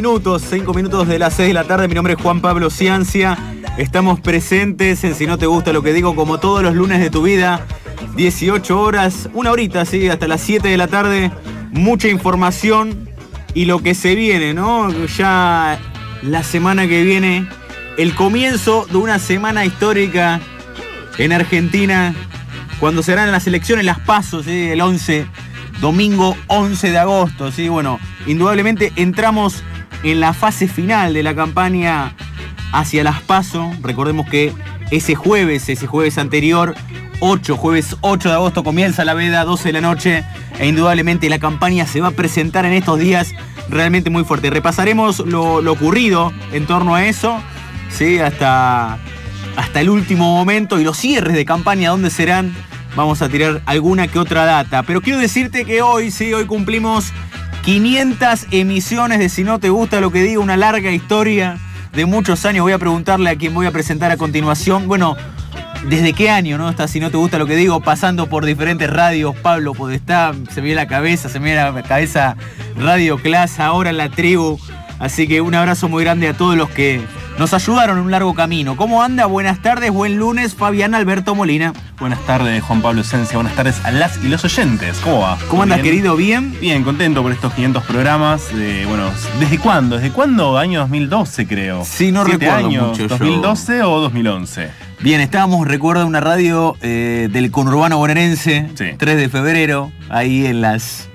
Minutos, cinco minutos de las seis de la tarde. Mi nombre es Juan Pablo Ciancia. Estamos presentes en Si no te gusta lo que digo, como todos los lunes de tu vida. 18 horas, una horita, sí, hasta las 7 de la tarde. Mucha información y lo que se viene, ¿no? Ya la semana que viene, el comienzo de una semana histórica en Argentina, cuando serán las elecciones, las pasos, ¿sí? el 11, domingo 11 de agosto, ¿sí? Bueno, indudablemente entramos en la fase final de la campaña hacia las pasos. Recordemos que ese jueves, ese jueves anterior, 8, jueves 8 de agosto comienza la veda, 12 de la noche, e indudablemente la campaña se va a presentar en estos días realmente muy fuerte. Repasaremos lo, lo ocurrido en torno a eso, ¿sí? hasta, hasta el último momento y los cierres de campaña, ¿dónde serán? Vamos a tirar alguna que otra data. Pero quiero decirte que hoy, sí, hoy cumplimos 500 emisiones de Si no te gusta lo que digo, una larga historia de muchos años. Voy a preguntarle a quien voy a presentar a continuación. Bueno, ¿desde qué año, no? Está, si no te gusta lo que digo, pasando por diferentes radios. Pablo Podestá, se me viene la cabeza, se me viene la cabeza Radio Class, ahora la tribu. Así que un abrazo muy grande a todos los que nos ayudaron en un largo camino. ¿Cómo anda? Buenas tardes, buen lunes, Fabián Alberto Molina. Buenas tardes, Juan Pablo Esencia. Buenas tardes a las y los oyentes. ¿Cómo va? ¿Cómo andas, querido? ¿Bien? Bien, contento por estos 500 programas. Eh, bueno, ¿desde cuándo? ¿Desde cuándo? Año 2012, creo. Sí, no ¿Siete recuerdo años? mucho yo. ¿2012 o 2011? Bien, estábamos, recuerdo, una radio eh, del conurbano bonaerense, Sí. 3 de febrero, ahí en las...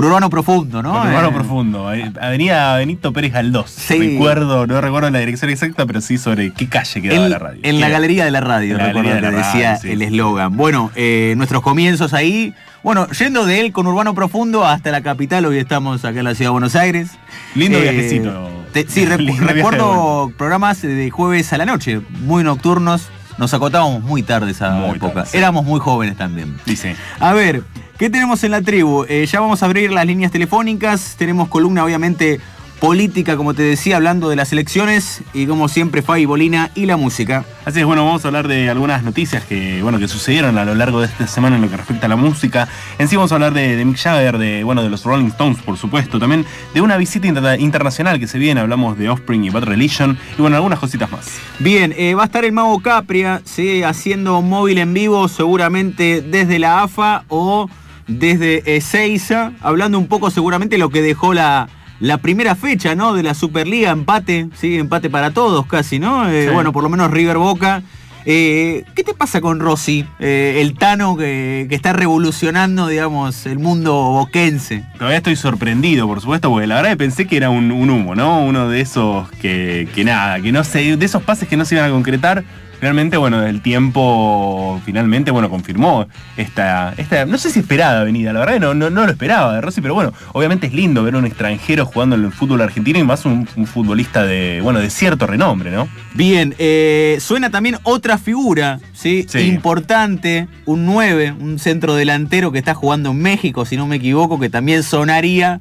Conurbano profundo, ¿no? Conurbano Eh, profundo. Avenida Benito Pérez Galdós. Sí. Recuerdo, no recuerdo la dirección exacta, pero sí sobre qué calle quedaba En, la radio. en la galería de la radio, la recuerdo que de decía radio, sí, el eslogan. Bueno, eh, nuestros comienzos ahí, bueno, yendo de él conurbano profundo hasta la capital, hoy estamos acá en la ciudad de Buenos Aires. Lindo Eh, viajecito. te- sí, recu- recuerdo programas de jueves a la noche, muy nocturnos. Nos acotábamos muy tarde esa Muy época. tarde, sí. Éramos muy jóvenes también. Dice. A ver, ¿qué tenemos en la tribu? Eh, ya vamos a abrir las líneas telefónicas. Tenemos columna, obviamente, política, como te decía, hablando de las elecciones. Y como siempre, Fabi Bolina y la música. Así es, bueno, vamos a hablar de algunas noticias que, bueno, que sucedieron a lo largo de esta semana en lo que respecta a la música. En sí vamos a hablar de, de Mick Jagger, de, bueno, de los Rolling Stones, por supuesto. También de una visita inter- internacional que se viene. Hablamos de Offspring y Bad Religion. Y bueno, algunas cositas más. Bien, eh, va a estar el Mago Capria, ¿sí? haciendo móvil en vivo, seguramente desde la AFA o desde Ezeiza, hablando un poco seguramente lo que dejó la, la primera fecha, ¿no? De la Superliga, empate, sí, empate para todos casi, ¿no? Eh, Sí. Bueno, por lo menos River Boca. Eh, ¿Qué te pasa con Rossi, eh, el Tano que, que está revolucionando, digamos, el mundo boquense? Todavía estoy sorprendido, por supuesto, porque la verdad que pensé que era un, un humo, ¿no? Uno de esos que, que nada, que no sé, de esos pases que no se iban a concretar. Realmente, bueno, el tiempo finalmente, bueno, confirmó esta, esta no sé si esperada venida, la verdad que no, no, no lo esperaba de Rossi, pero bueno, obviamente es lindo ver a un extranjero jugando en el fútbol argentino y más un, un futbolista de, bueno, de cierto renombre, ¿no? Bien, eh, suena también otra figura, ¿sí? Sí. Importante, un 9, un centro delantero que está jugando en México, si no me equivoco, que también sonaría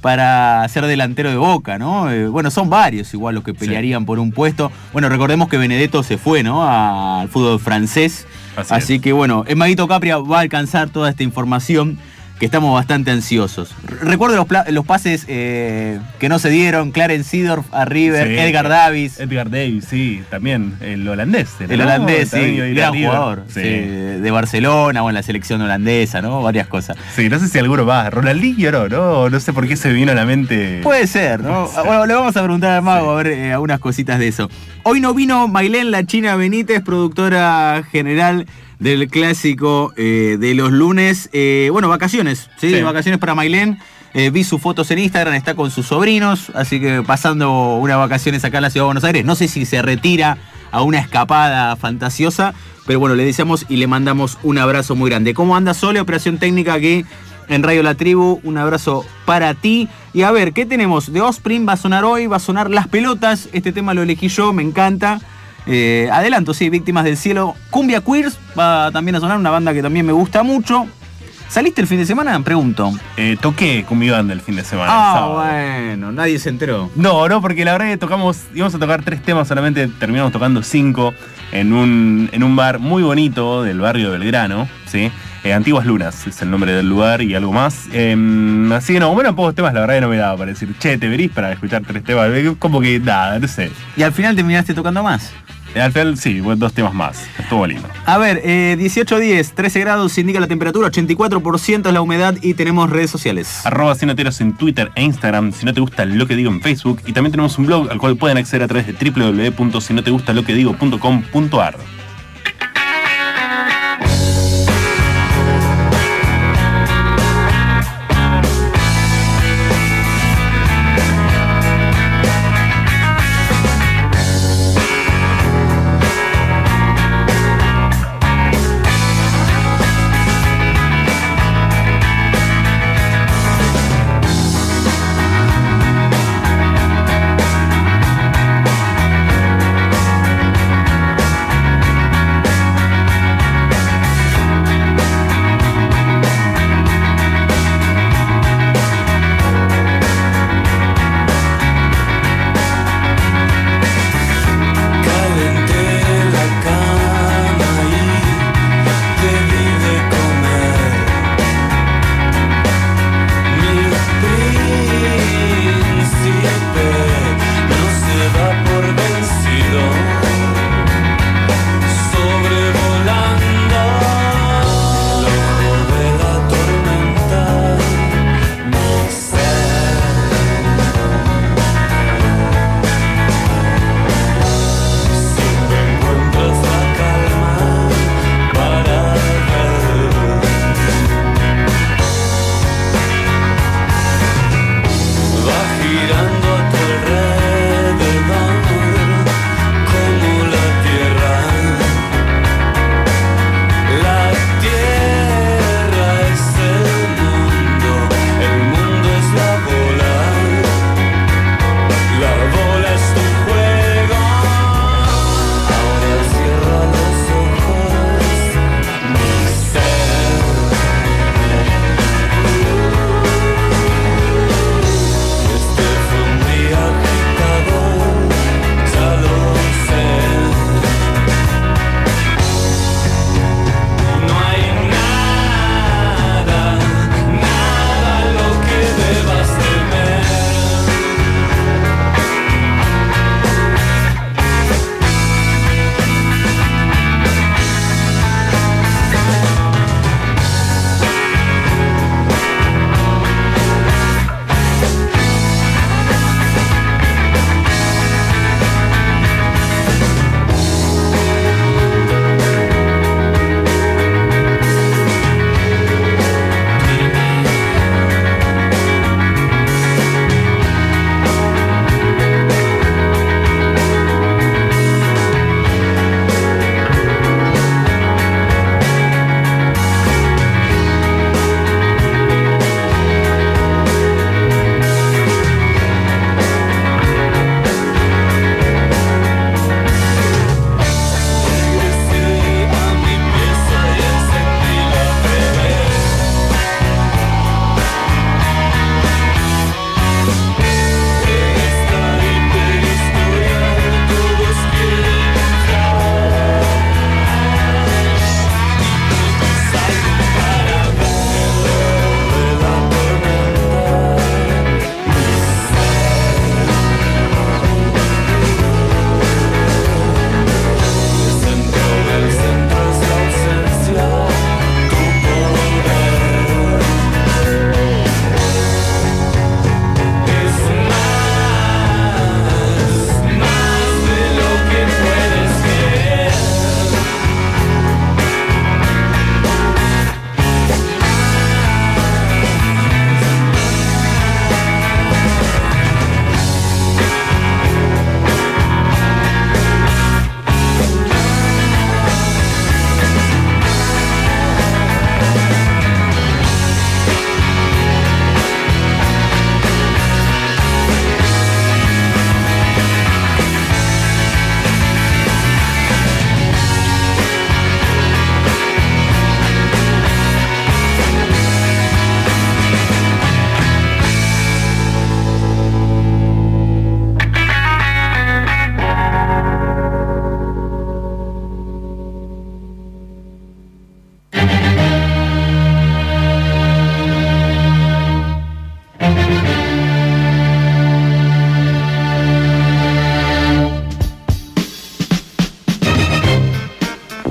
para ser delantero de Boca, ¿no? Eh, bueno, son varios igual los que pelearían por un puesto. Bueno, recordemos que Benedetto se fue, ¿no? Al fútbol francés. Así Así, que bueno, el Maguito Capria va a alcanzar toda esta información que estamos bastante ansiosos. Re- Recuerdo los, los pases eh, que no se dieron, Clarence Seedorf a River, Sí. Edgar Davis. Edgar Davis, sí, también, el holandés. El holandés, sí, gran jugador. Sí. sí, de Barcelona o en la selección holandesa, ¿no? Varias cosas. Sí, no sé si alguno va. Ronaldinho no, no, no sé por qué se vino a la mente. Puede ser, ¿no? Puede ser. Bueno, le vamos a preguntar al mago a ver eh, algunas cositas de eso. Hoy no vino Mailén La China Benítez, productora general del clásico eh, de los lunes. Eh, bueno, vacaciones, ¿sí? Sí. Vacaciones para Mailén. Eh, vi sus fotos en Instagram, está con sus sobrinos, así que pasando unas vacaciones acá en la ciudad de Buenos Aires. No sé si se retira a una escapada fantasiosa, pero bueno, le deseamos y le mandamos un abrazo muy grande. ¿Cómo anda Sole? Operación técnica aquí en Radio La Tribu. Un abrazo para ti. Y a ver, ¿qué tenemos? De Osprey va a sonar hoy, va a sonar Las Pelotas. Este tema lo elegí yo, me encanta. Eh, adelanto, sí, Víctimas del Cielo. Cumbia Queers va también a sonar, una banda que también me gusta mucho. ¿Saliste el fin de semana? Pregunto. Eh, toqué con mi banda el fin de semana. Ah, bueno, nadie se enteró. No, no, porque la verdad que tocamos, íbamos a tocar tres temas, solamente terminamos tocando cinco en un, en un bar muy bonito del barrio Belgrano, ¿sí? Eh, Antiguas Lunas es el nombre del lugar y algo más. Em, así que no, bueno, pocos temas, la verdad que no me daba para decir, che, te verís para escuchar tres temas. Como que nada, no sé. Y al final terminaste tocando más. Al final, sí, dos temas más. Estuvo lindo. A ver, eh, 18 10, 13 grados indica la temperatura, 84% es la humedad y tenemos redes sociales. Arroba Sinoteros en Twitter e Instagram, si no te gusta lo que digo en Facebook. Y también tenemos un blog al cual pueden acceder a través de www.sinotegustaloquedigo.com.ar.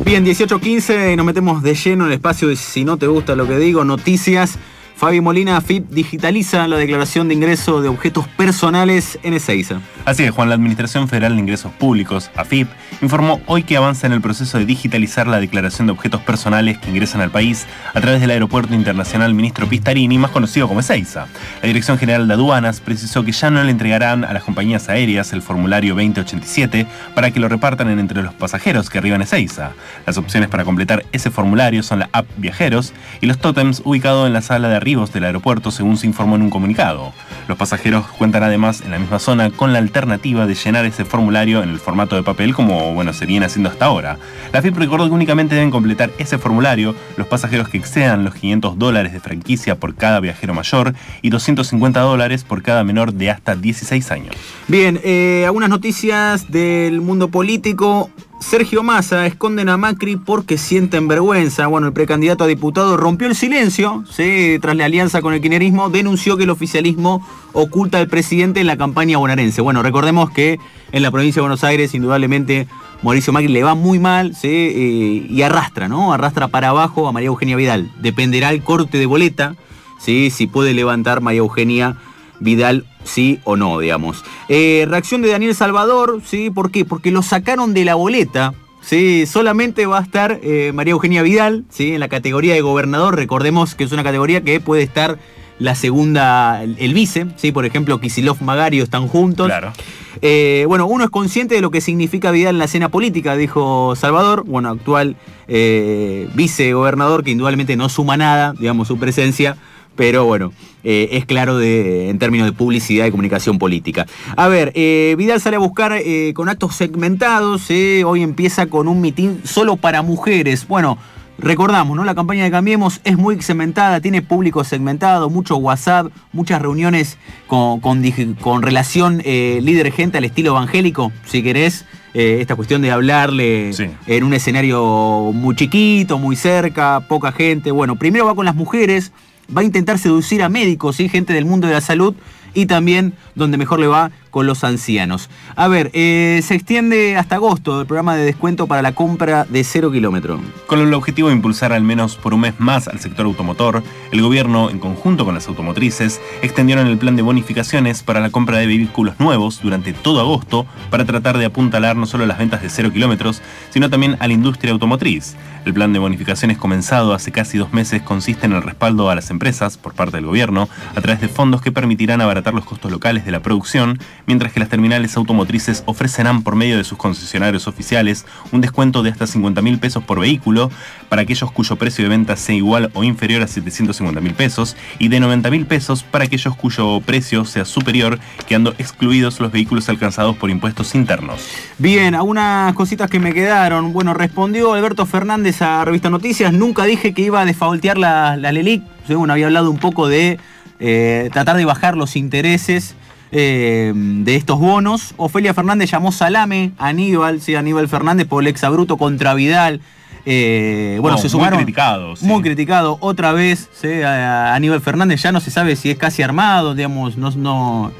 Bien, 18.15, nos metemos de lleno en el espacio de si no te gusta lo que digo, noticias. Fabi Molina, AFIP, digitaliza la declaración de ingreso de objetos personales en Ezeiza. Así es, Juan, la Administración Federal de Ingresos Públicos, AFIP, informó hoy que avanza en el proceso de digitalizar la declaración de objetos personales que ingresan al país a través del Aeropuerto Internacional Ministro Pistarini, más conocido como Ezeiza. La Dirección General de Aduanas precisó que ya no le entregarán a las compañías aéreas el formulario 2087 para que lo repartan entre los pasajeros que arriban a Ezeiza. Las opciones para completar ese formulario son la app Viajeros y los tótems ubicados en la sala de del aeropuerto, según se informó en un comunicado. Los pasajeros cuentan además en la misma zona con la alternativa de llenar ese formulario en el formato de papel como bueno se haciendo hasta ahora. La FIP recordó que únicamente deben completar ese formulario los pasajeros que excedan los 500 dólares de franquicia por cada viajero mayor y 250 dólares por cada menor de hasta 16 años. Bien, eh, algunas noticias del mundo político. Sergio Massa esconden a Macri porque sienten vergüenza. Bueno, el precandidato a diputado rompió el silencio, ¿sí? tras la alianza con el kirchnerismo, denunció que el oficialismo oculta al presidente en la campaña bonaerense. Bueno, recordemos que en la provincia de Buenos Aires, indudablemente, Mauricio Macri le va muy mal ¿sí? Eh, y arrastra, ¿no? Arrastra para abajo a María Eugenia Vidal. Dependerá el corte de boleta, ¿sí? si puede levantar María Eugenia Vidal sí o no, digamos. Eh, reacción de Daniel Salvador, ¿sí? ¿Por qué? Porque lo sacaron de la boleta. Sí, solamente va a estar eh, María Eugenia Vidal, ¿sí? En la categoría de gobernador. Recordemos que es una categoría que puede estar la segunda, el, vice, ¿sí? Por ejemplo, Kisilov Magario están juntos. Claro. Eh, bueno, uno es consciente de lo que significa Vidal en la escena política, dijo Salvador, bueno, actual vicegobernador, que indudablemente no suma nada, digamos, su presencia pero bueno, eh, es claro de, en términos de publicidad y comunicación política. A ver, eh, Vidal sale a buscar eh, con actos segmentados, hoy empieza con un mitin solo para mujeres. Bueno, recordamos, ¿no? La campaña de Cambiemos es muy segmentada, tiene público segmentado, mucho WhatsApp, muchas reuniones con, con, relación líder-gente al estilo evangélico, si querés. esta cuestión de hablarle en un escenario muy chiquito, muy cerca, poca gente. Bueno, primero va con las mujeres, va a intentar seducir a médicos y gente del mundo de la salud y también donde mejor le va con los ancianos. A ver, eh, se extiende hasta agosto el programa de descuento para la compra de cero kilómetro. Con el objetivo de impulsar al menos por un mes más al sector automotor, el gobierno, en conjunto con las automotrices, extendieron el plan de bonificaciones para la compra de vehículos nuevos durante todo agosto para tratar de apuntalar no solo las ventas de cero kilómetros, sino también a la industria automotriz. El plan de bonificaciones comenzado hace casi dos meses consiste en el respaldo a las empresas por parte del gobierno a través de fondos que permitirán abaratar los costos locales de la producción mientras que las terminales automotrices ofrecerán por medio de sus concesionarios oficiales un descuento de hasta 50 mil pesos por vehículo para aquellos cuyo precio de venta sea igual o inferior a 750 mil pesos y de 90 mil pesos para aquellos cuyo precio sea superior, quedando excluidos los vehículos alcanzados por impuestos internos. Bien, algunas cositas que me quedaron. Bueno, respondió Alberto Fernández a Revista Noticias, nunca dije que iba a desfaultear la, la LELIC, según había hablado un poco de eh, tratar de bajar los intereses eh, de estos bonos. Ofelia Fernández llamó salame a Aníbal, sí, Aníbal Fernández por el exabruto contra Vidal. Eh, bueno, se sumaron. Muy criticado. Muy criticado. Otra vez, Aníbal Fernández ya no se sabe si es casi armado, digamos, no, no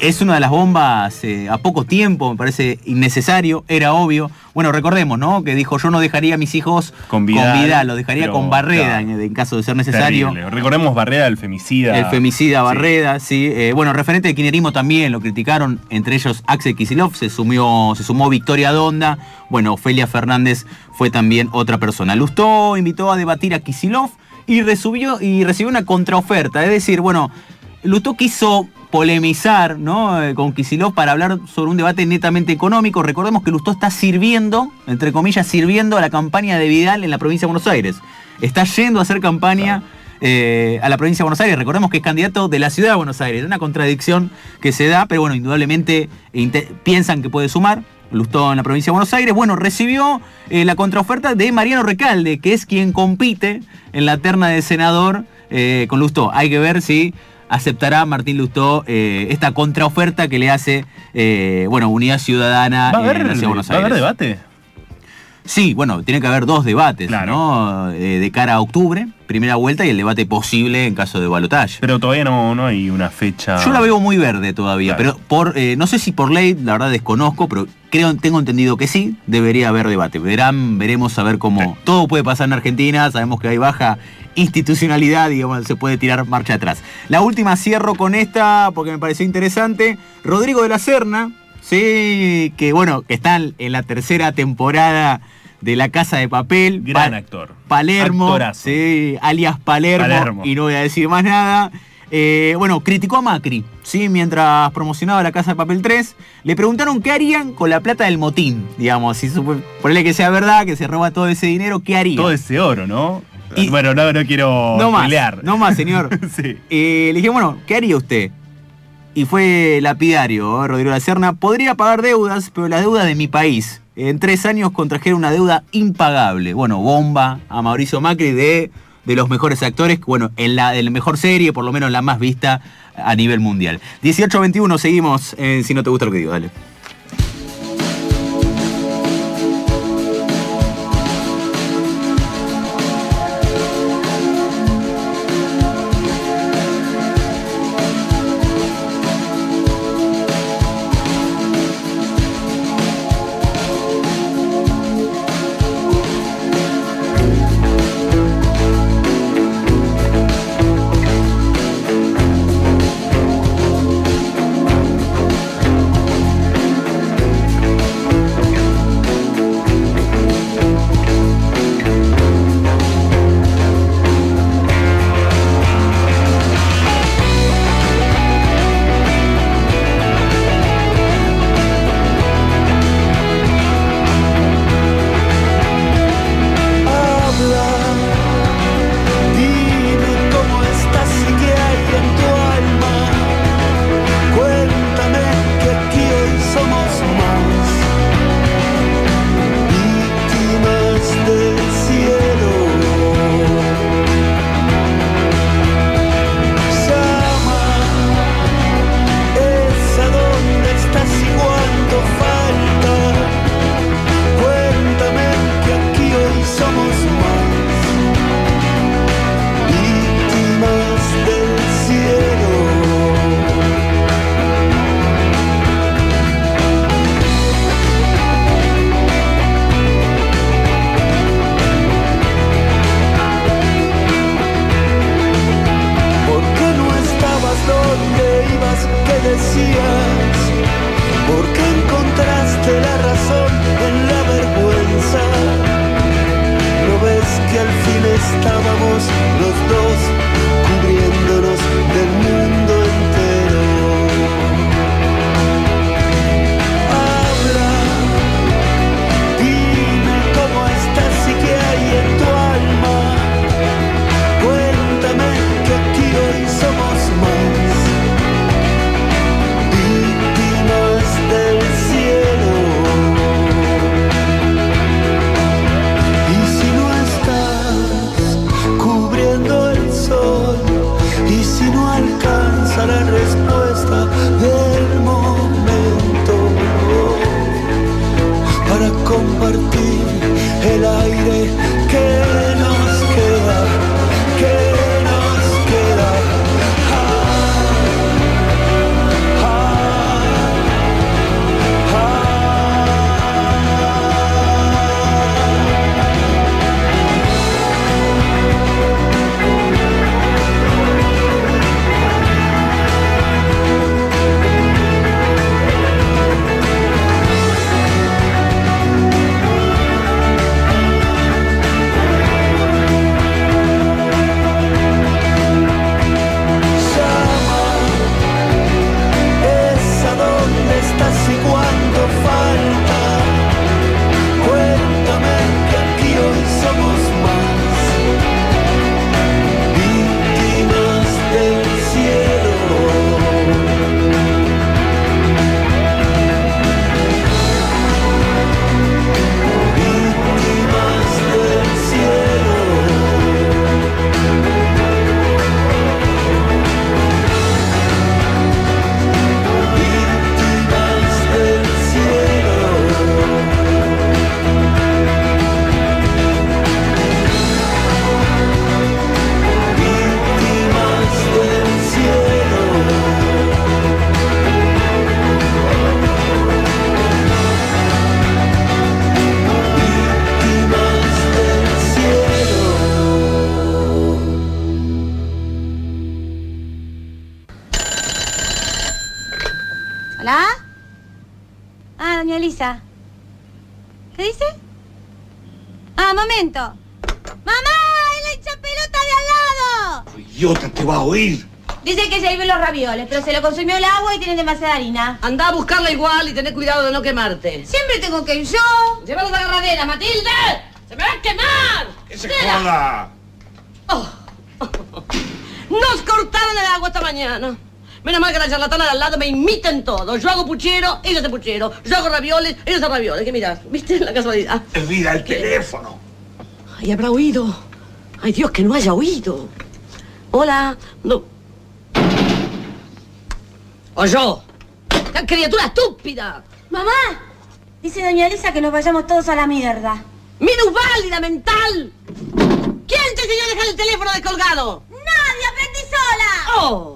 es una de las bombas eh, a poco tiempo, me parece innecesario, era obvio. Bueno, recordemos, ¿no? Que dijo, yo no dejaría a mis hijos con vida, lo dejaría con Barreda en, caso de ser necesario. Recordemos Barreda, el femicida. El femicida Barreda, sí. Eh, bueno, referente de kinerismo también lo criticaron, entre ellos Axel Kisilov, se, sumió, se sumó Victoria Donda. Bueno, Ofelia Fernández fue también otra persona. Lustó invitó a debatir a Kisilov y recibió, y recibió una contraoferta. Es decir, bueno, Lustó quiso polemizar ¿no? Eh, con Kisilov para hablar sobre un debate netamente económico. Recordemos que Lustó está sirviendo, entre comillas, sirviendo a la campaña de Vidal en la provincia de Buenos Aires. Está yendo a hacer campaña eh, a la provincia de Buenos Aires. Recordemos que es candidato de la ciudad de Buenos Aires. Una contradicción que se da, pero bueno, indudablemente piensan que puede sumar. Lustó en la provincia de Buenos Aires. Bueno, recibió eh, la contraoferta de Mariano Recalde, que es quien compite en la terna de senador con Lustó. Hay que ver si aceptará Martín Lustó eh, esta contraoferta que le hace eh, bueno, Unidad Ciudadana ¿Va a haber, Buenos Aires. ¿Va a haber debate? Sí, bueno, tiene que haber dos debates, Claro. ¿no? Eh, de cara a octubre, primera vuelta, y el debate posible en caso de balotaje. Pero todavía no, no hay una fecha. Yo la veo muy verde todavía, Claro. pero por eh, no sé si por ley, la verdad desconozco, pero creo tengo entendido que sí, debería haber debate. Verán, veremos a ver cómo todo puede pasar en Argentina, sabemos que hay baja institucionalidad, digamos, se puede tirar marcha atrás. La última cierro con esta porque me pareció interesante. Rodrigo de la Serna, sí, que bueno, que está en la tercera temporada de La Casa de Papel. Gran Pa- actor. Palermo, Actorazo. sí, alias Palermo, Palermo. y no voy a decir más nada. Eh, bueno, criticó a Macri, ¿sí? Mientras promocionaba La Casa de Papel 3, le preguntaron qué harían con la plata del motín, digamos, si ponele que sea verdad, que se roba todo ese dinero, ¿qué haría? Todo ese oro, ¿no? Y- bueno, no, no quiero no más, pelear. no más, señor. sí. Eh, le dije, bueno, ¿qué haría usted? Y fue lapidario, ¿eh? Rodrigo la Serna. Podría pagar deudas, pero las deudas de mi país. En tres años contrajeron una deuda impagable. Bueno, bomba a Mauricio Macri de, de los mejores actores, bueno, en la, en la mejor serie, por lo menos la más vista a nivel mundial. 18-21, seguimos Si no te gusta lo que digo, dale. Pero se lo consumió el agua y tienen demasiada harina. Anda a buscarla igual y tener cuidado de no quemarte. Siempre tengo que ir yo. Llévalo a la agarradera, Matilde. ¡Se me va a quemar! ¡Que se joda! Oh. Nos cortaron el agua esta mañana. Menos mal que la charlatana de al lado me imiten todo. Yo hago puchero, ellos hacen puchero. Yo hago ravioles, ellos hacen ravioles. ¿Qué miras? ¿Viste la casualidad? Olvida el ¿Qué? teléfono. Ay, habrá oído. Ay, Dios, que no haya oído. Hola. No. O yo. ¡Qué criatura estúpida! Mamá, dice doña Elisa que nos vayamos todos a la mierda. ¡Minusválida mental! ¿Quién te enseñó a dejar el teléfono descolgado? ¡Nadie! ¡Aprendí sola! ¡Oh!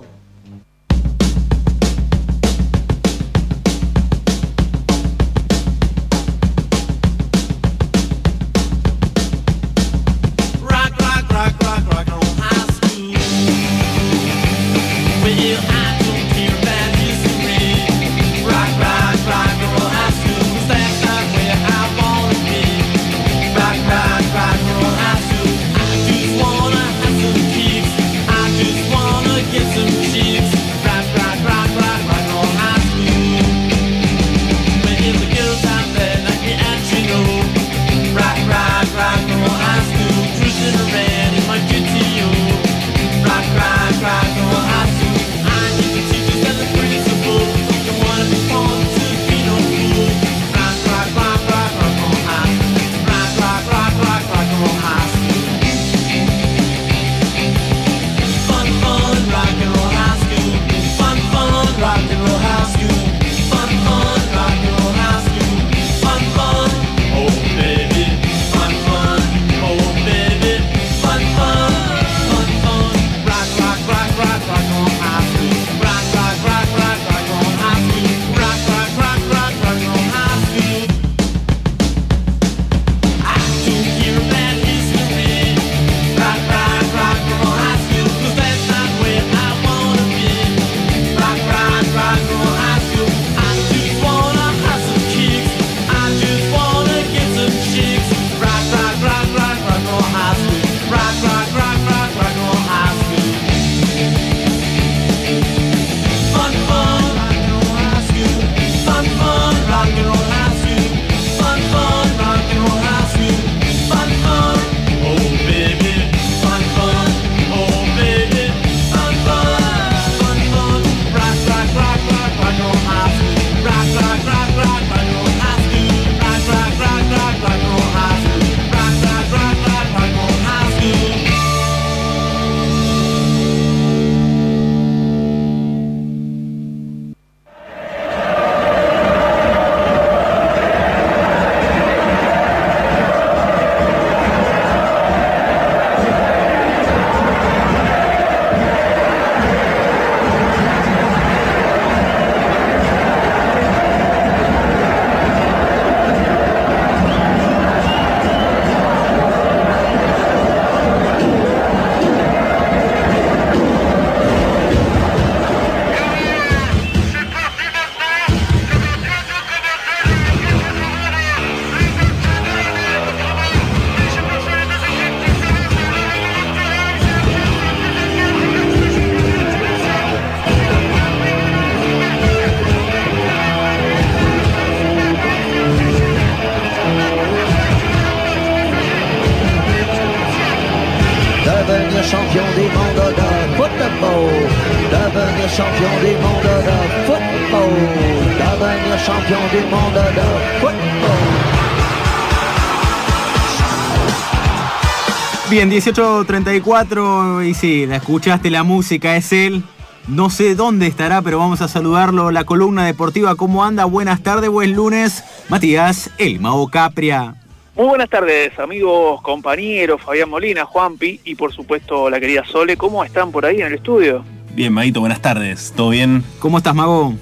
18.34 y sí, la escuchaste, la música es él. No sé dónde estará, pero vamos a saludarlo. La columna deportiva, ¿cómo anda? Buenas tardes, buen lunes. Matías, el Mao Capria. Muy buenas tardes, amigos, compañeros, Fabián Molina, Juanpi y por supuesto la querida Sole. ¿Cómo están por ahí en el estudio? Bien, Maguito, buenas tardes. ¿Todo bien? ¿Cómo estás, Mago?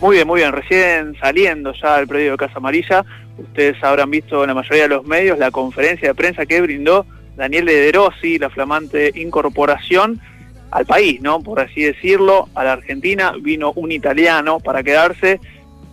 Muy bien, muy bien. Recién saliendo ya del predio de Casa Amarilla, ustedes habrán visto en la mayoría de los medios la conferencia de prensa que brindó Daniel de Rossi, la flamante incorporación al país, ¿no? Por así decirlo, a la Argentina vino un italiano para quedarse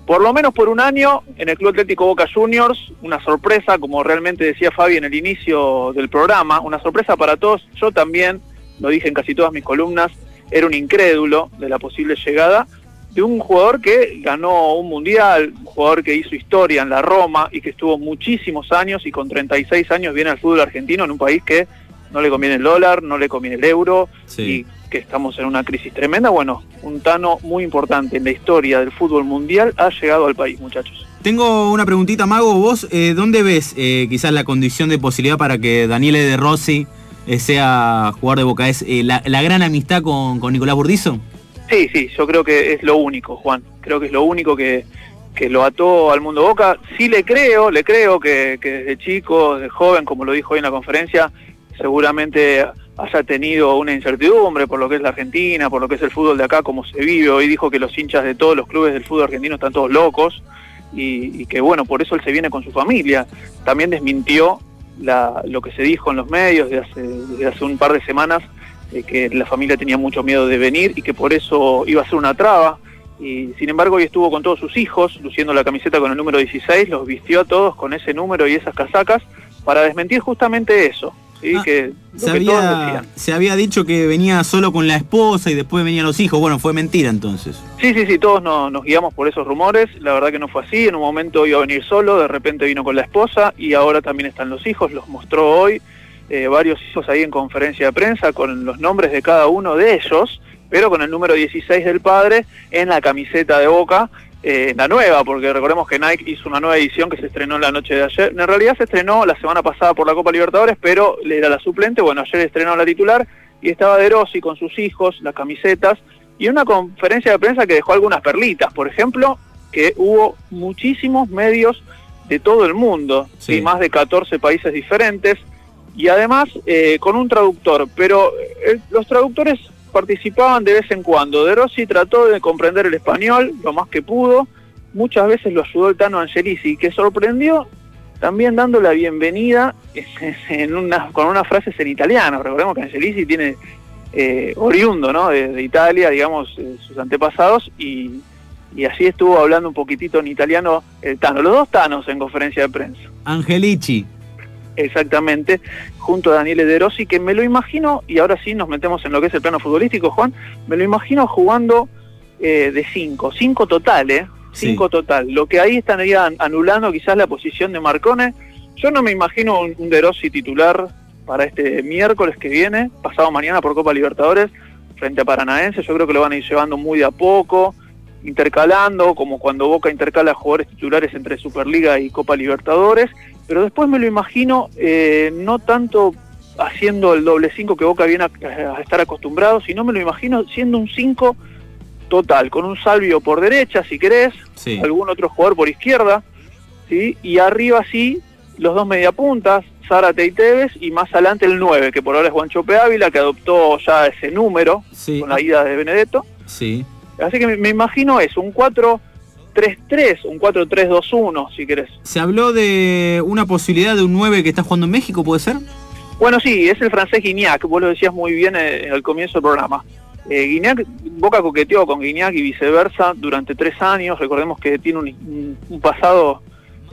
por lo menos por un año en el Club Atlético Boca Juniors, una sorpresa, como realmente decía Fabi en el inicio del programa, una sorpresa para todos. Yo también, lo dije en casi todas mis columnas, era un incrédulo de la posible llegada de un jugador que ganó un mundial, un jugador que hizo historia en la Roma y que estuvo muchísimos años y con 36 años viene al fútbol argentino en un país que no le conviene el dólar, no le conviene el euro Sí. y que estamos en una crisis tremenda. Bueno, un Tano muy importante en la historia del fútbol mundial ha llegado al país, muchachos. Tengo una preguntita, Mago. ¿Vos eh, dónde ves eh, quizás la condición de posibilidad para que Daniele De Rossi eh, sea jugador de Boca? ¿Es eh, la, la gran amistad con, con Nicolás Burdizo? Sí, sí, yo creo que es lo único, Juan. Creo que es lo único que, que lo ató al mundo Boca. Sí le creo, le creo que, que desde chico, desde joven, como lo dijo hoy en la conferencia, seguramente haya tenido una incertidumbre por lo que es la Argentina, por lo que es el fútbol de acá, cómo se vive. Hoy dijo que los hinchas de todos los clubes del fútbol argentino están todos locos y, y que bueno, por eso él se viene con su familia. También desmintió la- lo que se dijo en los medios de hace, desde hace un par de semanas, de que la familia tenía mucho miedo de venir y que por eso iba a ser una traba. Y sin embargo hoy estuvo con todos sus hijos, luciendo la camiseta con el número 16, los vistió a todos con ese número y esas casacas para desmentir justamente eso. ¿sí? Ah, que, Se que todos había, decían. se había dicho que venía solo con la esposa y después venían los hijos. Bueno, fue mentira entonces. Sí, sí, sí, todos no- nos guiamos por esos rumores. La verdad que no fue así. En un momento iba a venir solo, de repente vino con la esposa y ahora también están los hijos. Los mostró hoy eh, varios hijos ahí en conferencia de prensa con los nombres de cada uno de ellos, pero con el número 16 del padre en la camiseta de Boca. eh, la nueva, porque recordemos que Nike hizo una nueva edición que se estrenó en la noche de ayer. En realidad se estrenó la semana pasada por la Copa Libertadores, pero le era la suplente. Bueno, ayer estrenó la titular y estaba De Rossi con sus hijos, las camisetas, y una conferencia de prensa que dejó algunas perlitas. Por ejemplo, que hubo muchísimos medios de todo el mundo, Sí. ¿sí? más de 14 países diferentes, y además eh, con un traductor, pero eh, los traductores participaban de vez en cuando. De Rossi trató de comprender el español lo más que pudo, muchas veces lo ayudó el Tano Angelici, que sorprendió también dando la bienvenida en una, con unas frases en italiano. Recordemos que Angelici tiene eh, oriundo de Italia, digamos, eh, sus antepasados, y, y así estuvo hablando un poquitito en italiano el Tano. Los dos Tanos en conferencia de prensa. Angelici. Exactamente, junto a Daniele De Rossi, que me lo imagino, y ahora sí nos metemos en lo que es el plano futbolístico, Juan, me lo imagino jugando eh, de 5, 5 total, ¿eh? Sí. 5 total. Lo que ahí estarían anulando quizás la posición de Marcone. Yo no me imagino un, un De Rossi titular para este miércoles que viene, pasado mañana por Copa Libertadores, frente a Paranaense. Yo creo que lo van a ir llevando muy de a poco, intercalando, como cuando Boca intercala jugadores titulares entre Superliga y Copa Libertadores pero después me lo imagino eh, no tanto haciendo el doble 5 que Boca viene a, a estar acostumbrado, sino me lo imagino siendo un 5 total, con un Salvio por derecha, si querés, Sí. algún otro jugador por izquierda, ¿sí? y arriba sí, los dos mediapuntas, Zárate y Tevez, y más adelante el 9, que por ahora es Guanchope Ávila, que adoptó ya ese número Sí. con la ida de Benedetto. Sí. Así que me, me imagino eso, un 4-3-3, un 4-3-2-1, si querés. Se habló de una posibilidad de un 9 que está jugando en México, ¿puede ser? Bueno, sí, es el francés Guignac, vos lo decías muy bien eh, al comienzo del programa. Eh, Guignac, Boca coqueteó con Guignac y viceversa durante tres años, recordemos que tiene un, un- un pasado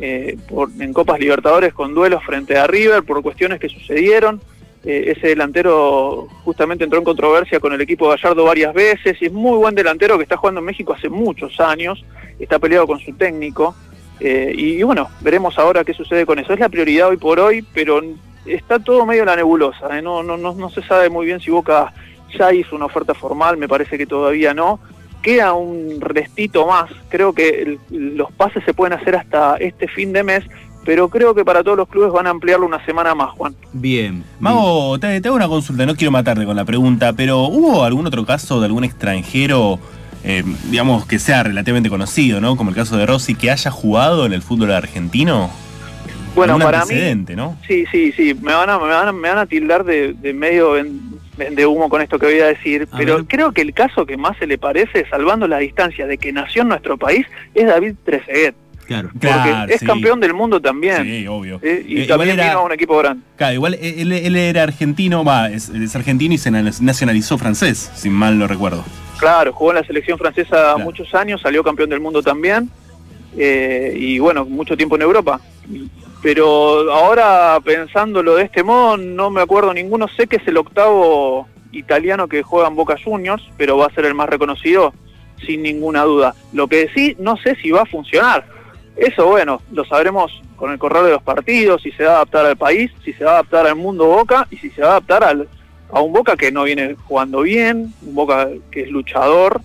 eh, por- en Copas Libertadores con duelos frente a River por cuestiones que sucedieron. Eh, ese delantero justamente entró en controversia con el equipo Gallardo varias veces y es muy buen delantero que está jugando en México hace muchos años, está peleado con su técnico. eh, y, bueno, veremos ahora qué sucede con eso. Es la prioridad hoy por hoy, pero está todo medio en la nebulosa. ¿eh? No, no, no, no se sabe muy bien si Boca ya hizo una oferta formal, me parece que todavía no. Queda un restito más. Creo que el- los pases se pueden hacer hasta este fin de mes, pero creo que para todos los clubes van a ampliarlo una semana más, Juan. Bien. Mago, te, te hago una consulta, no quiero matarte con la pregunta, pero ¿hubo algún otro caso de algún extranjero, eh, digamos, que sea relativamente conocido, ¿no? Como el caso de Rossi, que haya jugado en el fútbol argentino? Bueno, Algún para mí. Sí, sí, sí, me van a, me van a, me van a tildar de, de medio de humo con esto que voy a decir, A pero ver. creo que el caso que más se le parece, salvando la distancia de que nació en nuestro país, es David Trezeguet, Claro. porque Claro, es sí. campeón del mundo también, Sí, obvio. ¿eh? y Eh, también era- vino a un equipo grande. Claro, igual él, él era argentino, va, es, es argentino y se na- nacionalizó francés, si mal no recuerdo. Claro, jugó en la selección francesa Claro. muchos años, salió campeón del mundo también, eh, y bueno, mucho tiempo en Europa. Pero ahora pensándolo de este modo, no me acuerdo ninguno. Sé que es el octavo italiano que juega en Boca Juniors, pero va a ser el más reconocido sin ninguna duda. Lo que sí, no sé si va a funcionar. Eso, bueno, lo sabremos con el correr de los partidos, si se va a adaptar al país, si se va a adaptar al mundo Boca y si se va a adaptar al, a un Boca que no viene jugando bien, un Boca que es luchador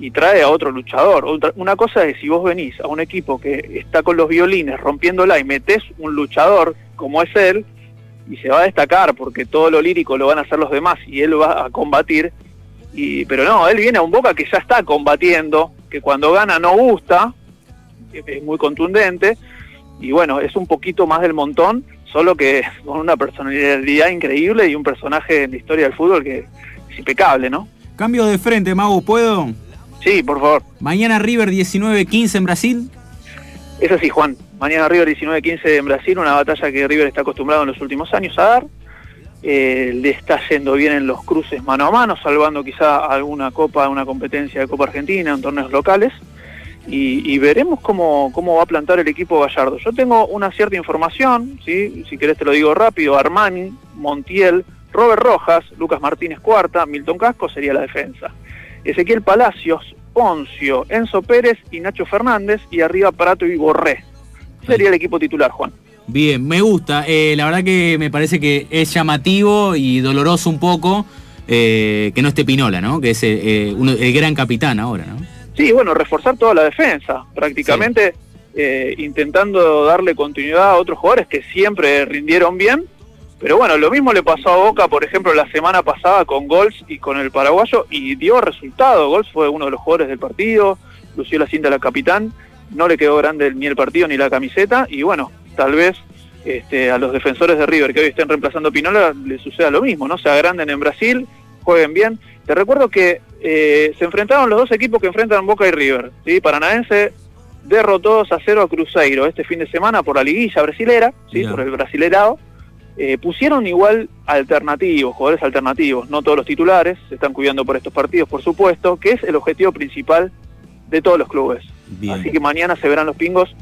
y trae a otro luchador. Otra- una cosa es si vos venís a un equipo que está con los violines rompiéndola y metés un luchador como es él y se va a destacar porque todo lo lírico lo van a hacer los demás y él va a combatir. Y, pero no, él viene a un Boca que ya está combatiendo, que cuando gana no gusta, muy contundente y bueno, es un poquito más del montón, solo que con una personalidad increíble y un personaje en la historia del fútbol que es impecable, ¿no? Cambio de frente, Mago, ¿puedo? Sí, por favor. Mañana River 19-15 en Brasil. Es así, Juan. Mañana River 19-15 en Brasil, una batalla que River está acostumbrado en los últimos años a dar. Eh, le está yendo bien en los cruces mano a mano, salvando quizá alguna copa, una competencia de Copa Argentina, en torneos locales. Y, y veremos cómo, cómo va a plantar el equipo Gallardo. Yo tengo una cierta información, ¿sí? si querés te lo digo rápido, Armani, Montiel, Robert Rojas, Lucas Martínez Cuarta, Milton Casco sería la defensa. Ezequiel Palacios, Poncio, Enzo Pérez y Nacho Fernández, y arriba Prato y Borré. Sería el equipo titular, Juan. Bien, me gusta. Eh, la verdad que me parece que es llamativo y doloroso un poco eh, que no esté Pinola, ¿no? Que es eh, uno- el gran capitán ahora, ¿no? Sí, bueno, reforzar toda la defensa, prácticamente eh, intentando darle continuidad a otros jugadores que siempre rindieron bien. Pero bueno, lo mismo le pasó a Boca, por ejemplo, la semana pasada con Gols y con el paraguayo y dio resultado. Gols fue uno de los jugadores del partido, lució la cinta de la capitán, no le quedó grande ni el partido ni la camiseta y bueno, tal vez este, a los defensores de River que hoy estén reemplazando a Pinola les suceda lo mismo, ¿no? Se agranden en Brasil, jueguen bien. Te recuerdo que eh, se enfrentaron los dos equipos que enfrentan Boca y River. ¿sí? Paranaense derrotó 2 a 0 a Cruzeiro este fin de semana por la liguilla brasilera, ¿sí? Ya. por el brasilerado. Eh, pusieron igual alternativos, jugadores alternativos, no todos los titulares, se están cuidando por estos partidos, por supuesto, que es el objetivo principal de todos los clubes. Bien. Así que mañana se verán los pingos.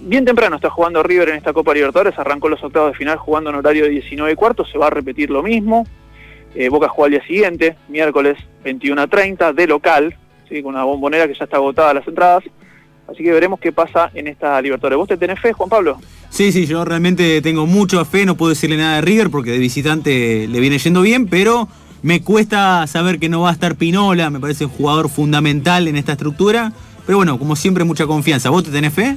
Bien temprano está jugando River en esta Copa Libertadores, arrancó los octavos de final jugando en horario de 19 y cuarto, se va a repetir lo mismo. Eh, Boca juega al día siguiente, miércoles 21 a 30, de local, ¿sí? con una bombonera que ya está agotada las entradas. Así que veremos qué pasa en esta Libertadores. ¿Vos te tenés fe, Juan Pablo? Sí, sí, yo realmente tengo mucha fe, no puedo decirle nada de River porque de visitante le viene yendo bien, pero me cuesta saber que no va a estar Pinola, me parece un jugador fundamental en esta estructura. Pero bueno, como siempre, mucha confianza. ¿Vos te tenés fe?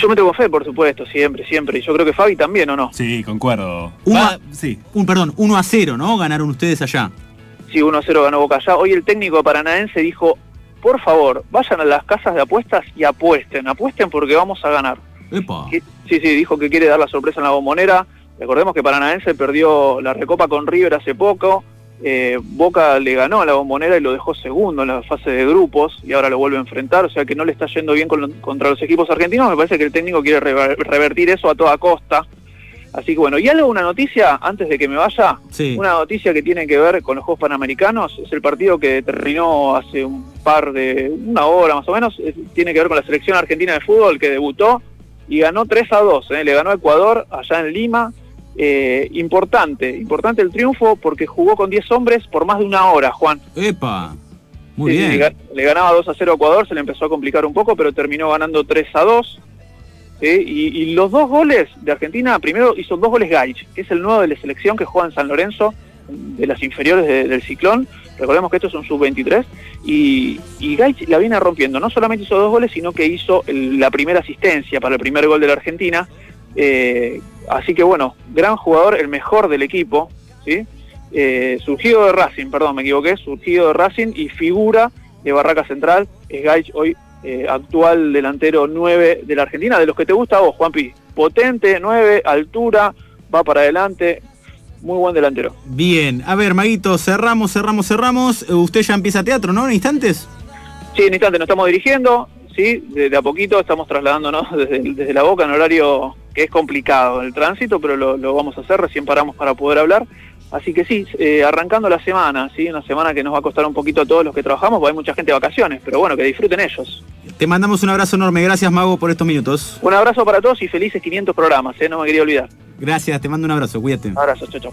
Yo me tengo fe, por supuesto, siempre, siempre. Y yo creo que Fabi también, ¿o no? Sí, concuerdo. Uno- sí. Un, perdón, 1 a 0, ¿no? Ganaron ustedes allá. Sí, 1-0 ganó Boca allá. Hoy el técnico paranaense dijo, por favor, vayan a las casas de apuestas y apuesten. Apuesten porque vamos a ganar. Epa. Que- Sí, sí, dijo que quiere dar la sorpresa en la bombonera. Recordemos que Paranaense perdió la recopa con River hace poco. Eh, Boca le ganó a la bombonera y lo dejó segundo en la fase de grupos y ahora lo vuelve a enfrentar. O sea que no le está yendo bien con contra los equipos argentinos. Me parece que el técnico quiere rever- revertir eso a toda costa. Así que bueno, y algo, una noticia antes de que me vaya. Sí. Una noticia que tiene que ver con los Juegos Panamericanos. Es el partido que terminó hace un par de, una hora más o menos. Es- tiene que ver con la selección argentina de fútbol que debutó y ganó 3 a 2. ¿eh? Le ganó a Ecuador allá en Lima. Eh, importante, importante el triunfo porque jugó con 10 hombres por más de una hora, Juan. Epa. Muy Sí, bien. Le, ga- le ganaba 2 a 0 a Ecuador, se le empezó a complicar un poco, pero terminó ganando 3 a 2. ¿sí? Y, y los dos goles de Argentina, primero hizo dos goles Gaich, que es el nuevo de la selección que juega en San Lorenzo, de las inferiores de- del Ciclón. Recordemos que esto es un sub-23. Y, y Gaich la viene rompiendo. No solamente hizo dos goles, sino que hizo el- la primera asistencia para el primer gol de la Argentina. Eh, así que bueno, gran jugador, el mejor del equipo. ¿sí? Eh, surgido de Racing, perdón, me equivoqué, surgido de Racing y figura de Barraca Central, es Gaich hoy eh, actual delantero 9 de la Argentina, de los que te gusta a vos, Juanpi. Potente, 9, altura, va para adelante, muy buen delantero. Bien. A ver, Maguito, cerramos, cerramos, cerramos. Eh, Usted ya empieza teatro, ¿no? En instantes. Sí, en instante nos estamos dirigiendo, sí, de, de a poquito estamos trasladándonos desde, desde la boca en horario que es complicado el tránsito, pero lo, lo vamos a hacer, recién paramos para poder hablar. Así que sí, eh, arrancando la semana, sí, una semana que nos va a costar un poquito a todos los que trabajamos, porque hay mucha gente de vacaciones, pero bueno, que disfruten ellos. Te mandamos un abrazo enorme. Gracias, Mago, por estos minutos. Un abrazo para todos y felices 500 programas, ¿eh? no me quería olvidar. Gracias, te mando un abrazo. Cuídate. Abrazo, chao, chao.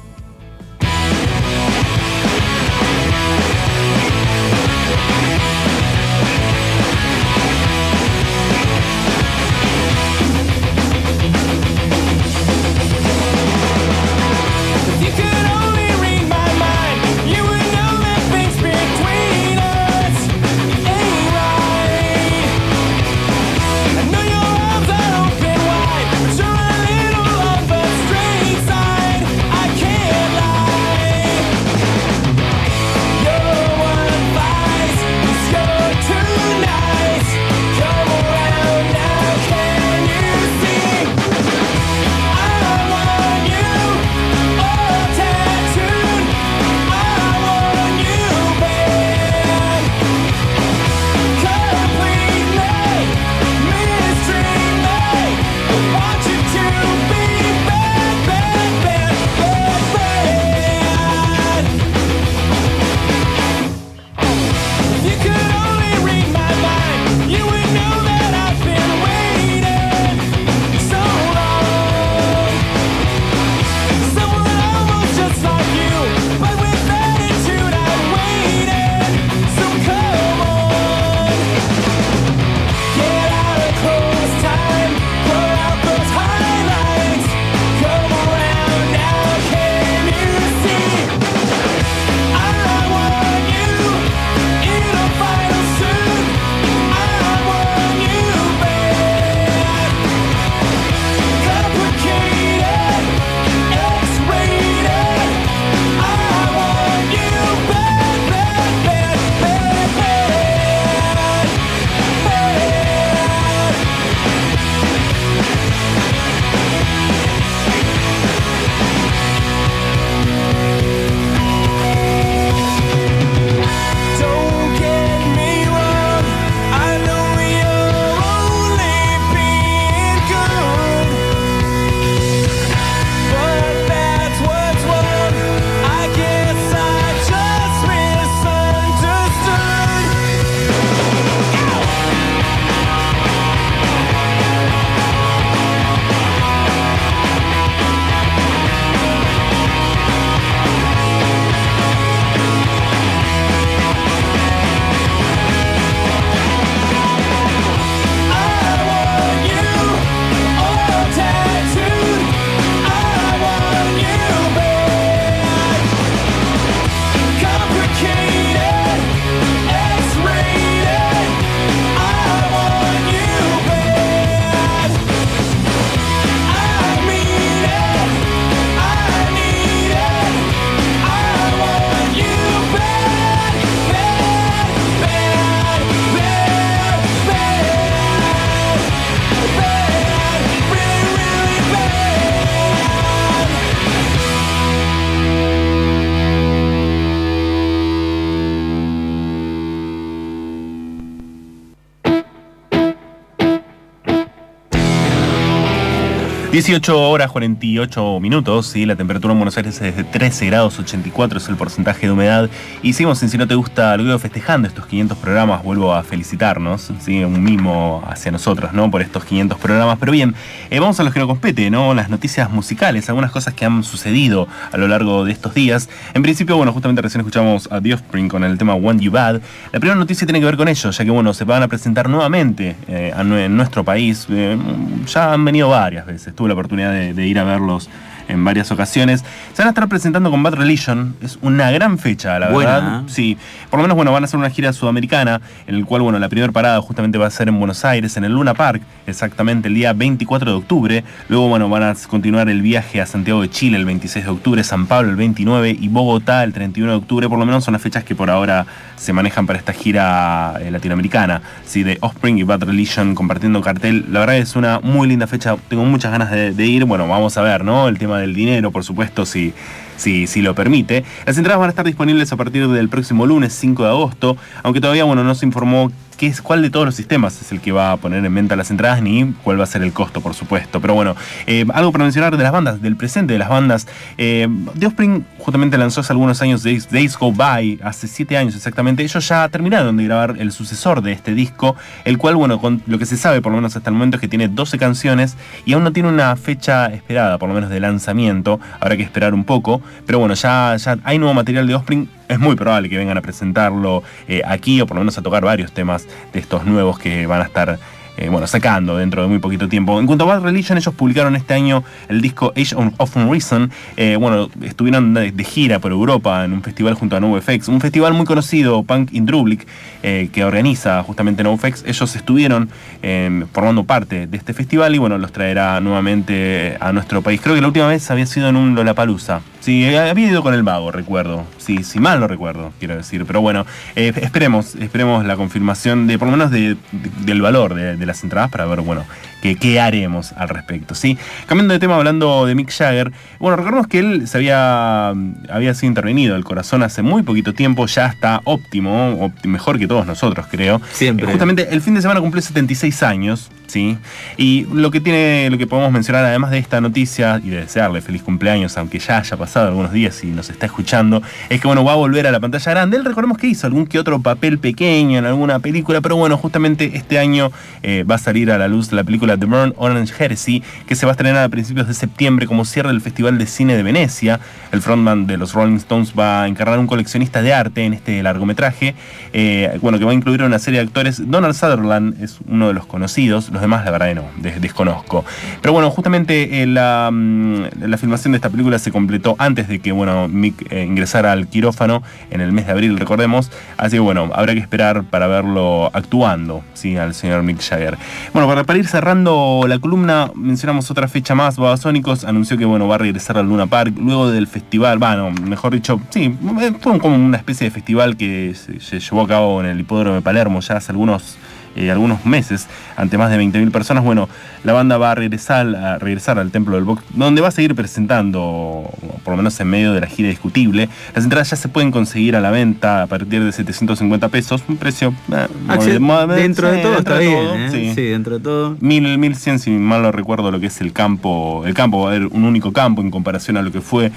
18 horas 48 minutos, ¿sí? la temperatura en Buenos Aires es de 13 grados 84, es el porcentaje de humedad. Seguimos en Si no te gusta, luego festejando estos 500 programas, vuelvo a felicitarnos, ¿sí? un mimo hacia nosotros ¿no? por estos 500 programas. Pero bien, eh, vamos a los que nos compete, ¿no? las noticias musicales, algunas cosas que han sucedido a lo largo de estos días. En principio, bueno, justamente recién escuchamos a The Offspring con el tema Want You Bad. La primera noticia tiene que ver con ellos, ya que bueno, se van a presentar nuevamente eh, en nuestro país. Eh, ya han venido varias veces, tuve la oportunidad de, de ir a verlos en varias ocasiones. Se van a estar presentando con Bad Religion, es una gran fecha, la Buena, verdad. ¿eh? Sí, por lo menos bueno, van a hacer una gira sudamericana, en el cual bueno, la primera parada justamente va a ser en Buenos Aires, en el Luna Park, exactamente el día 24 de octubre. Luego bueno, van a continuar el viaje a Santiago de Chile el 26 de octubre, San Pablo el 29 y Bogotá el 31 de octubre. Por lo menos son las fechas que por ahora se manejan para esta gira eh, latinoamericana. Sí, de Offspring y Bad Religion compartiendo cartel. La verdad es una muy linda fecha. Tengo muchas ganas de, de ir. Bueno, vamos a ver, ¿no? El tema del dinero, por supuesto, si, si, si lo permite. Las entradas van a estar disponibles a partir del próximo lunes 5 de agosto, aunque todavía bueno, no se informó qué es, cuál de todos los sistemas es el que va a poner en venta las entradas ni cuál va a ser el costo, por supuesto. Pero bueno, eh, algo para mencionar de las bandas, del presente de las bandas. Eh, The Offspring justamente lanzó hace algunos años Days, Days Go By, hace siete años exactamente. Ellos ya terminaron de grabar el sucesor de este disco, el cual, bueno, lo que se sabe por lo menos hasta el momento es que tiene 12 canciones y aún no tiene una fecha esperada, por lo menos de lanzamiento. Habrá que esperar un poco. Pero bueno, ya, ya hay nuevo material de Offspring. Es muy probable que vengan a presentarlo eh, aquí o por lo menos a tocar varios temas de estos nuevos que van a estar eh, bueno, sacando dentro de muy poquito tiempo. En cuanto a Bad Religion, ellos publicaron este año el disco Age of Unreason. Eh, bueno, estuvieron de, gira por Europa en un festival junto a NoFX, un festival muy conocido, Punk in Drublic, eh, que organiza justamente NoFX. Ellos estuvieron eh, formando parte de este festival y bueno, los traerá nuevamente a nuestro país. Creo que la última vez había sido en un Lollapalooza. Sí, había ido con el vago, recuerdo. Sí, si mal no recuerdo, quiero decir. Pero bueno, esperemos, esperemos la confirmación de, por lo menos, de, de- del valor de, de las entradas para ver, bueno, qué, qué haremos al respecto. ¿sí? Cambiando de tema, hablando de Mick Jagger, bueno, recordemos que él se había, había sido intervenido el corazón hace muy poquito tiempo, ya está óptimo, ópti- mejor que todos nosotros, creo. Siempre. Eh, Justamente el fin de semana cumplió 76 años, ¿sí? Y lo que tiene, lo que podemos mencionar, además de esta noticia y de desearle feliz cumpleaños, aunque ya haya pasado algunos días y nos está escuchando, es que bueno, va a volver a la pantalla grande. Él recordemos que hizo algún que otro papel pequeño en alguna película, pero bueno, justamente este año eh, va a salir a la luz la película The Burn Orange Heresy, que se va a estrenar a principios de septiembre como cierre del Festival de Cine de Venecia. El frontman de los Rolling Stones va a encarnar un coleccionista de arte en este largometraje, eh, bueno, que va a incluir una serie de actores. Donald Sutherland es uno de los conocidos, los demás la verdad no, des- desconozco. Pero bueno, justamente eh, la, mm, la filmación de esta película se completó antes de que bueno, Mick eh, ingresara al quirófano en el mes de abril, recordemos. Así que bueno, habrá que esperar para verlo actuando, ¿sí? al señor Mick Jagger. Bueno, para, para ir cerrando la columna, mencionamos otra fecha más. Babasónicos anunció que bueno, va a regresar al Luna Park luego del festival, bueno, mejor dicho, sí, fue como una especie de festival que se, se llevó a cabo en el hipódromo de Palermo ya hace algunos eh, algunos meses ante más de 20.000 personas. Bueno, la banda va a regresar, a regresar al Templo del Box, donde va a seguir presentando, por lo menos en medio de la gira discutible. Las entradas ya se pueden conseguir a la venta a partir de 750 pesos, un precio... eh, mod- dentro de todo dentro está de bien, todo, ¿eh? sí. Sí, dentro de todo. 1000, 1100, si mal no recuerdo lo que es el campo. El campo va a haber un único campo en comparación a lo que fue,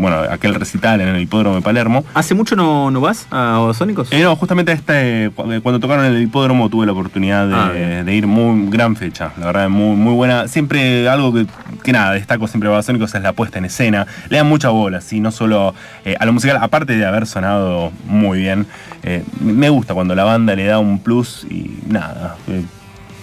bueno, aquel recital en el hipódromo de Palermo. ¿Hace mucho no, no vas a Babasónicos? Eh, no, justamente este, cu- cuando tocaron en el hipódromo tuve la oportunidad de, Ah, de ir muy gran fecha, la verdad, muy, muy buena. Siempre algo que, que nada, destaco siempre Babasónicos es la puesta en escena. Le dan mucha bola, sí, no solo eh, a lo musical, aparte de haber sonado muy bien. eh, me gusta cuando la banda le da un plus y nada. eh,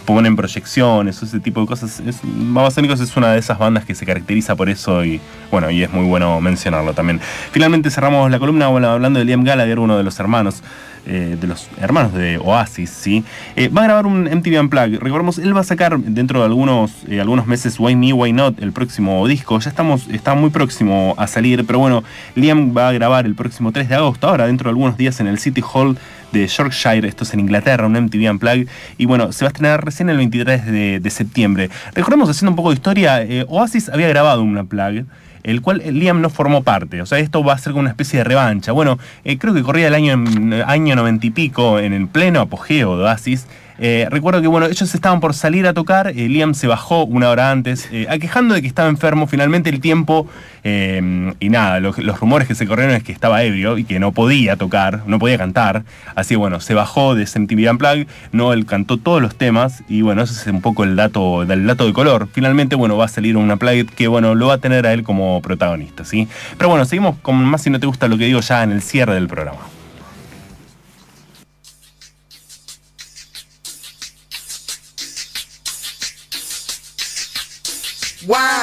ponen proyecciones, ese tipo de cosas. Es, Babasónicos es una de esas bandas que se caracteriza por eso y bueno, y es muy bueno mencionarlo también. Finalmente cerramos la columna hablando de Liam Gallagher, uno de los hermanos. eh, de los hermanos de Oasis, ¿sí? Eh, va a grabar un MTV Unplugged. Recordemos, él va a sacar dentro de algunos, eh, algunos meses Why Me, Why Not, el próximo disco. Ya estamos, está muy próximo a salir, pero bueno, Liam va a grabar el próximo 3 de agosto, ahora dentro de algunos días en el City Hall de Yorkshire, esto es en Inglaterra, un MTV Unplugged, y bueno, se va a estrenar recién el 23 de, de septiembre. Recordemos, haciendo un poco de historia, eh, Oasis había grabado un Unplugged, el cual eh, Liam no formó parte, o sea, esto va a ser como una especie de revancha. Bueno, eh, creo que corría el año, año 90 y pico, en el pleno apogeo de Oasis, eh, recuerdo que bueno, ellos estaban por salir a tocar, eh, Liam se bajó una hora antes, eh, aquejando de que estaba enfermo, finalmente el tiempo, y nada, lo- los rumores que se corrieron es que estaba ebrio y que no podía tocar, no podía cantar, así que bueno, se bajó de MTV Unplugged, no, él cantó todos los temas, y bueno, ese es un poco el dato, del dato de color, finalmente bueno, va a salir un Unplugged que bueno, lo va a tener a él como protagonista, ¿sí? Pero bueno, seguimos con más si no te gusta lo que digo ya en el cierre del programa.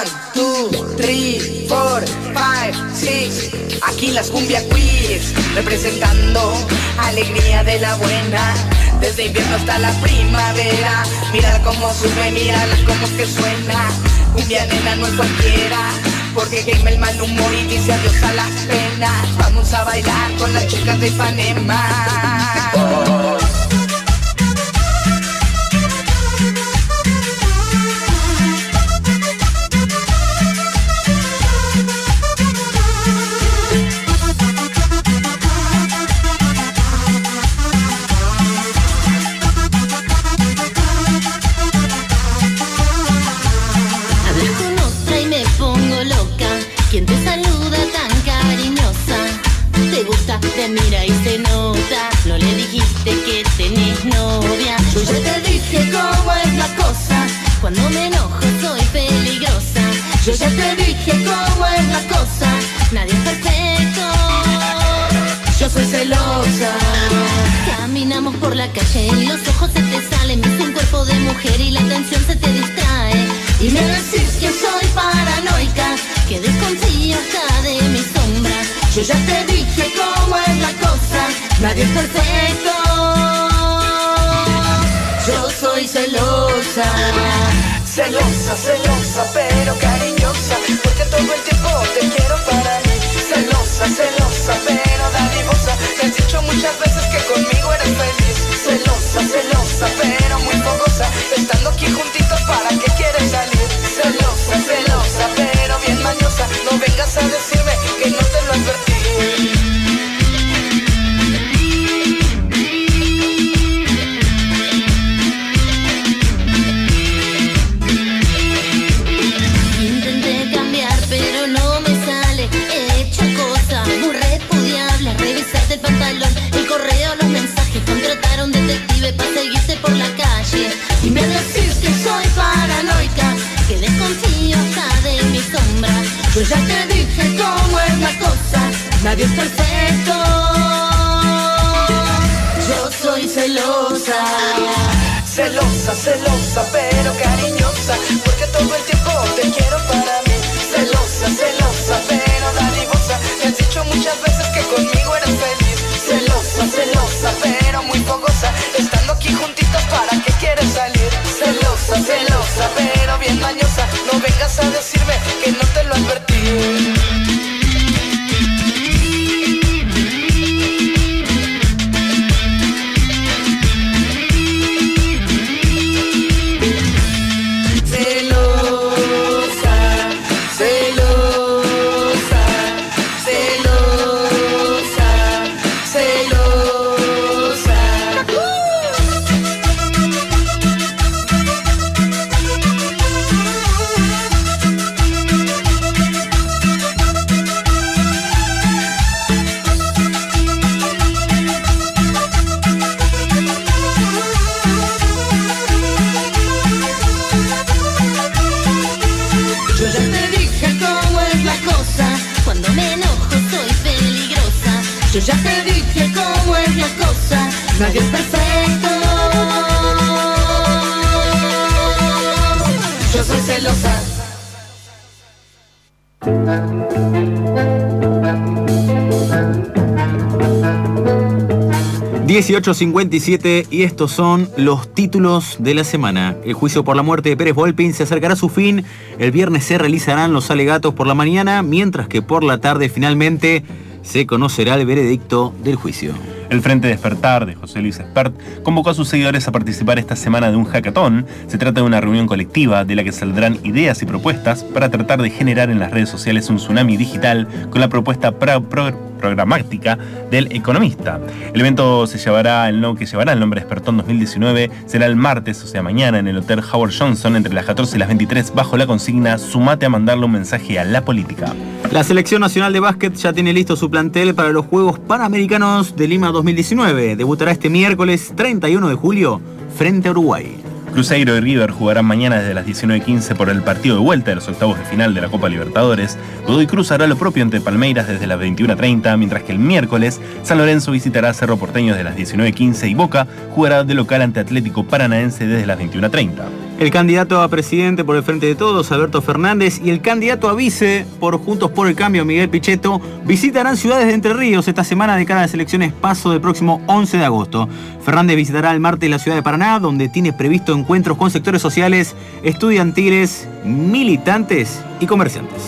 One, two, three, four, five, six. Aquí las cumbia quiz, representando alegría de la buena. Desde invierno hasta la primavera. Mira cómo sube, mira cómo es que suena. Cumbia nena no es cualquiera. Porque quema el mal humor y dice adiós a las penas. Vamos a bailar con las chicas de Ipanema. mira y se nota. No le dijiste que tenés novia. Yo ya te dije cómo es la cosa. Cuando me enojo soy peligrosa. Yo ya te dije cómo es la cosa. Nadie es perfecto. Yo soy celosa. Caminamos por la calle, y los ojos se te salen. Ves un cuerpo de mujer y la atención se te distrae. Y me decís que soy paranoica, que desconfío hasta de mis sombras. Yo ya te nadie es perfecto. Yo soy celosa. Celosa, celosa, pero cariñosa, porque todo el tiempo te quiero para mí. Celosa, celosa, pero dadivosa, te has dicho muchas veces que conmigo eres feliz. Celosa, celosa, pero muy fogosa, estando aquí juntitos perfecto. Yo soy celosa. Celosa, celosa, pero cariñosa, 18.57 y estos son los títulos de la semana. El juicio por la muerte de Pérez Volpin se acercará a su fin. El viernes se realizarán los alegatos por la mañana, mientras que por la tarde finalmente se conocerá el veredicto del juicio. El Frente Despertar de José Luis Espert convocó a sus seguidores a participar esta semana de un hackathon. Se trata de una reunión colectiva de la que saldrán ideas y propuestas para tratar de generar en las redes sociales un tsunami digital con la propuesta pro- pro- programática del economista. El evento se llevará el no- que llevará el nombre Despertón 2019 será el martes, o sea mañana, en el Hotel Howard Johnson entre las 14 y las 23 bajo la consigna Sumate a mandarle un mensaje a la política. La Selección Nacional de Básquet ya tiene listo su plantel para los Juegos Panamericanos de Lima 2019. Debutará este miércoles 31 de julio frente a Uruguay. Cruzeiro y River jugarán mañana desde las 19.15 por el partido de vuelta de los octavos de final de la Copa Libertadores. Godoy Cruz hará lo propio ante Palmeiras desde las 21.30, mientras que el miércoles San Lorenzo visitará Cerro Porteño desde las 19.15 y Boca jugará de local ante Atlético Paranaense desde las 21.30. El candidato a presidente por el Frente de Todos, Alberto Fernández, y el candidato a vice por Juntos por el Cambio, Miguel Pichetto, visitarán ciudades de Entre Ríos esta semana de cara a las elecciones paso del próximo 11 de agosto. Fernández visitará el martes la ciudad de Paraná, donde tiene previsto encuentros con sectores sociales, estudiantiles, militantes y comerciantes.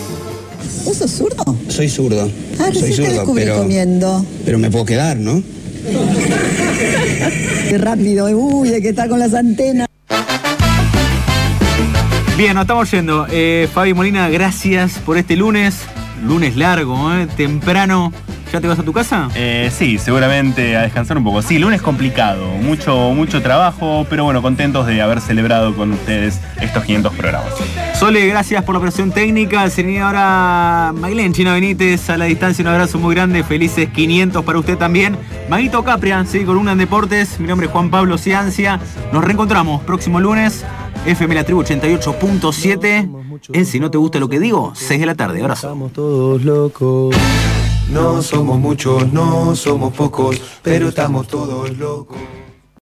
¿Vos sos zurdo? Soy zurdo. Ah, Soy zurdo, descubrí pero, comiendo. pero me puedo quedar, ¿no? Qué rápido. Uy, hay que estar con las antenas. Bien, nos estamos yendo. Eh, Fabi Molina, gracias por este lunes. Lunes largo, ¿eh? temprano. ¿Ya te vas a tu casa? Eh, sí, seguramente a descansar un poco. Sí, lunes complicado, mucho, mucho trabajo, pero bueno, contentos de haber celebrado con ustedes estos 500 programas. Sole, gracias por la operación técnica. Señora Mailén China Benítez, a la distancia un abrazo muy grande. Felices 500 para usted también. Maguito Capria, sí, columna en deportes. Mi nombre es Juan Pablo Ciancia. Nos reencontramos próximo lunes. FM La Tribu 88.7. en Si no te gusta lo que digo, 6 de la tarde. Abrazo. Estamos todos locos. No somos muchos, no somos pocos, pero estamos todos locos.